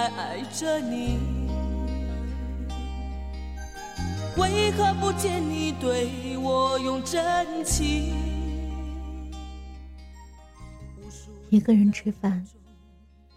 地来爱着你，为何不见你对我用真情？一个人吃饭，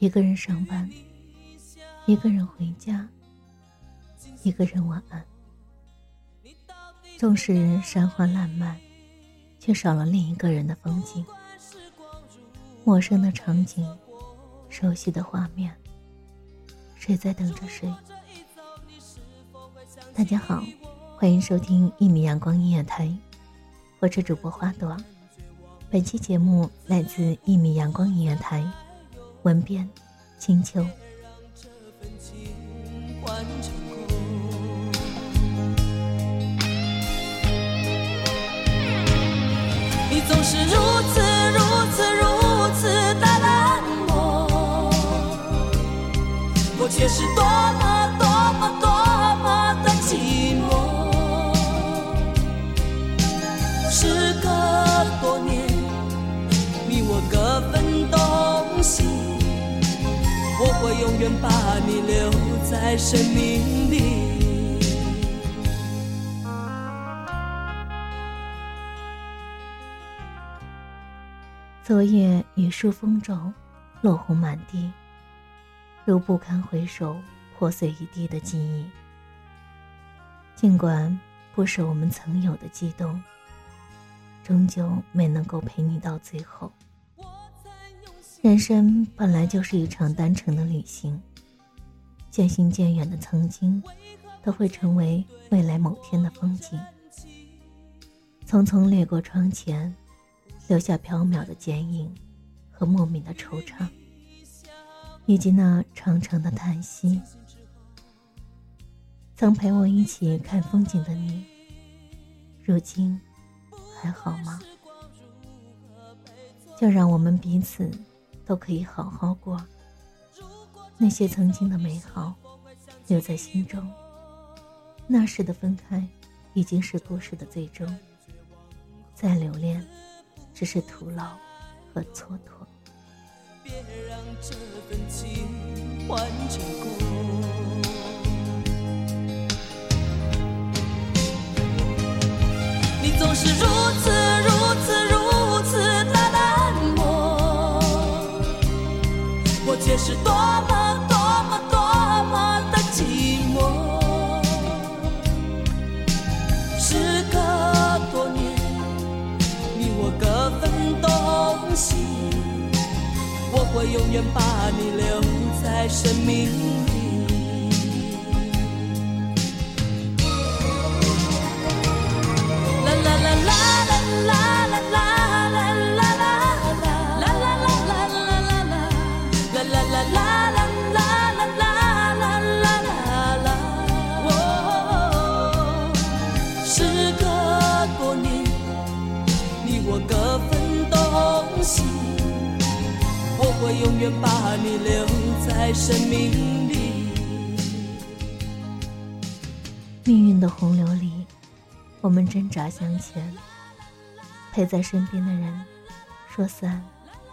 一个人上班，一个人回家，一个人晚安。纵使山花烂漫，却少了另一个人的风景。陌生的场景，熟悉的画面，谁在等着谁？大家好，欢迎收听一米阳光音乐台，我是主播花朵。本期节目来自一米阳光音乐台，文编青秋。你总是如此是多么多么多么的寂寞。时隔多年，你我各分东西。我会永远把你留在生命里。昨夜雨疏风骤，落红满地，如不堪回首，破碎一地的记忆。尽管不是我们曾有的激动，终究没能够陪你到最后。人生本来就是一场单程的旅行，渐行渐远的曾经，都会成为未来某天的风景。匆匆掠过窗前。留下缥缈的剪影和莫名的惆怅，以及那长长的叹息。曾陪我一起看风景的你，如今还好吗？就让我们彼此都可以好好过。那些曾经的美好留在心中，那时的分开已经是故事的最终。再留恋。只是徒劳和蹉跎。别让这份情换成空。你总是如此会永远把你留在生命里。啦啦啦啦啦啦永远把你留在生命里。命运的洪流里，我们挣扎向前，陪在身边的人，说散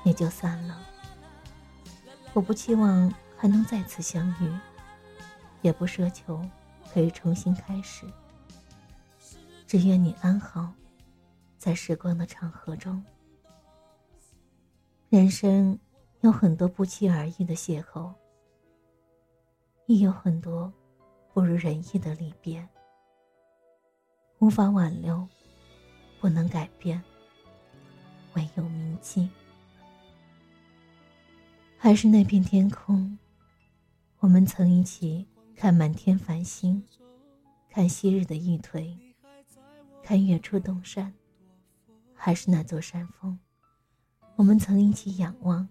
也就散了。我不期望还能再次相遇，也不奢求可以重新开始。只愿你安好，在时光的长河中。人生有很多不期而遇的邂逅，亦有很多不如人意的离别。无法挽留，不能改变，唯有铭记。还是那片天空，我们曾一起看满天繁星，看昔日的玉颓。看月出东山，还是那座山峰，我们曾一起仰望，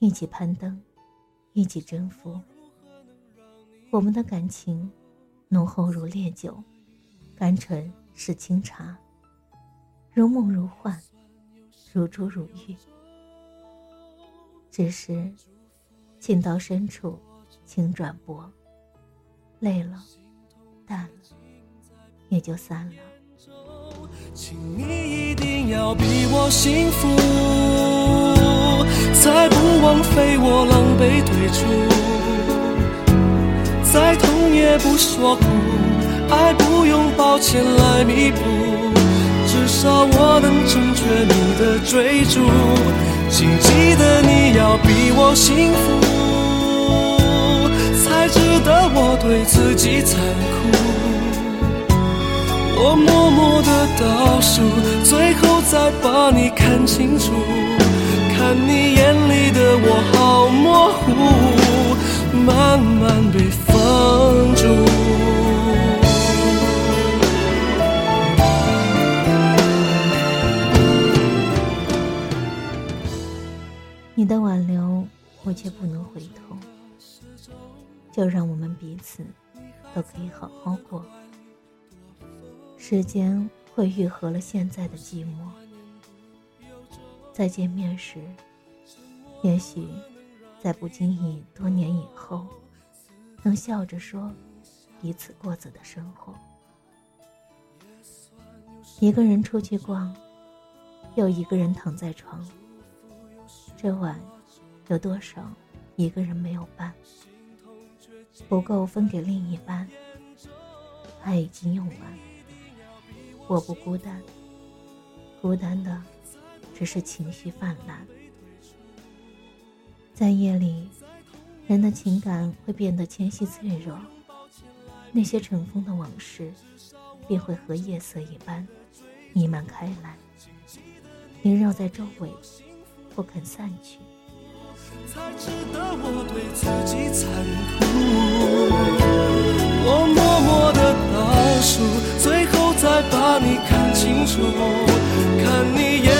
一起攀登，一起征服。我们的感情浓厚如烈酒，甘醇是清茶，如梦如幻，如珠如玉。只是情到深处，情转薄，累了，淡了，也就散了。请你一定要比我幸福，才不枉费我狼狈退出。再痛也不说苦，爱不用抱歉来弥补，至少我能成全你的追逐。请记得你要比我幸福，才值得我对自己残酷。我默默的倒数，最后再把你看清楚。看你眼里的我好模糊，慢慢被放逐。你的挽留，我却不能回头。就让我们彼此都可以好好过。时间会愈合了现在的寂寞。再见面时，也许在不经意多年以后，能笑着说彼此过着的生活。一个人出去逛，又一个人躺在床。这晚有多少一个人没有伴？不够分给另一半，爱已经用完。我不孤单，孤单的只是情绪泛滥。在夜里，人的情感会变得纤细脆弱，那些尘封的往事便会和夜色一般弥漫开来，萦绕在周围，不肯散去。才值得我对自己残酷，我默默的倒数，最后。再把你看清楚，看你眼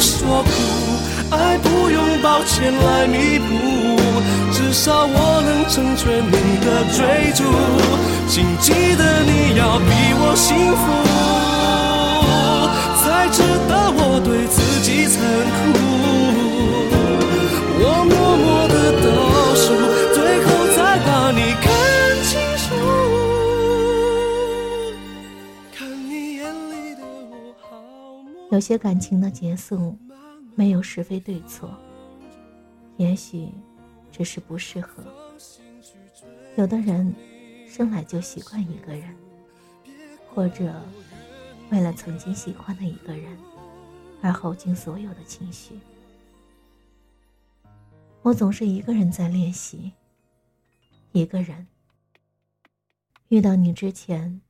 说苦，爱不用抱歉来弥补，至少我能成全你的追逐。请记得你要比我幸福，才值得我对自己残酷。有些感情的结束。没有是非对错，也许只是不适合。有的人生来就习惯一个人，或者为了曾经喜欢的一个人而耗尽所有的情绪。我总是一个人在练习，一个人。遇到你之前，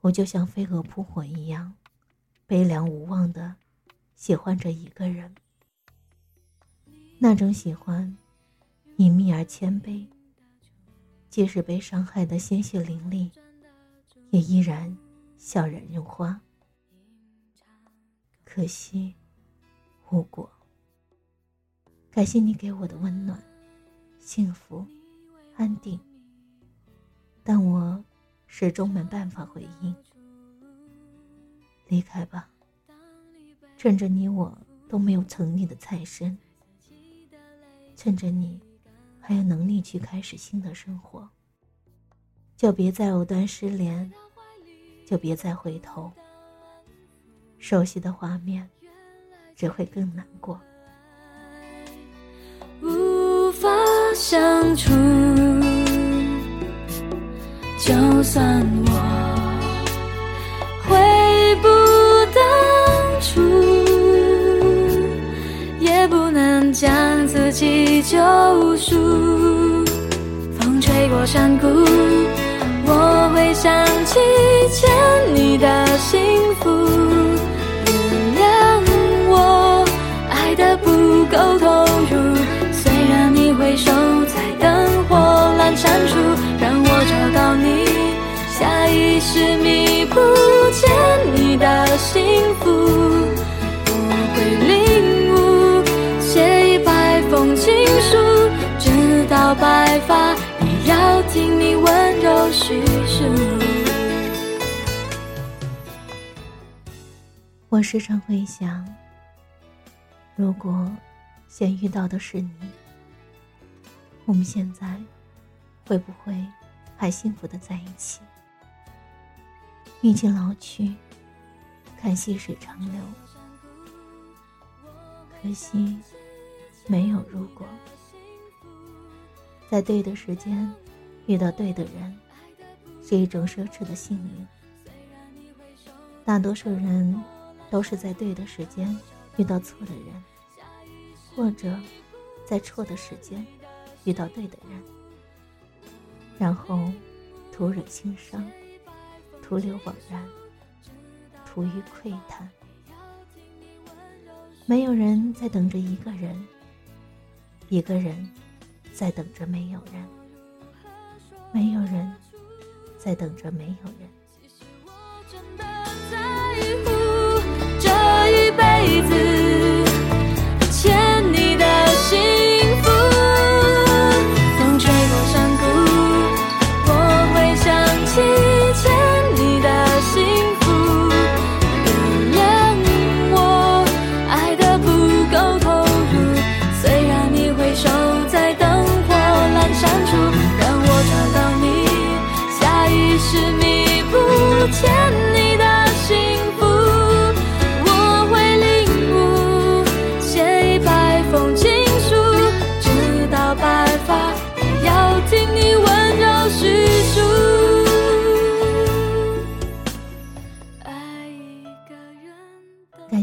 我就像飞蛾扑火一样，悲凉无望的喜欢着一个人。那种喜欢，隐秘而谦卑，即使被伤害的鲜血淋漓，也依然笑人如花。可惜，无果。感谢你给我的温暖、幸福、安定，但我始终没办法回应。离开吧，趁着你我都没有曾你的菜身，趁着你还有能力去开始新的生活，就别再藕断丝连，就别再回头。熟悉的画面，只会更难过。无法相处，就算我救赎。风吹过山谷，我会想起欠你的幸福。原谅我爱的不够投入。回首在灯火阑珊处，让我找到你。下意识弥补听你温柔叙述。我时常会想，如果先遇到的是你。我们现在会不会还幸福的在一起？已经老去，看细水长流。可惜没有如果，在对的时间遇到对的人，是一种奢侈的幸运。大多数人都是在对的时间遇到错的人，或者在错的时间。遇到对的人，然后徒惹心伤，徒留惘然，徒余喟叹。没有人在等着一个人，一个人在等着没有人，没有人在等着没有人。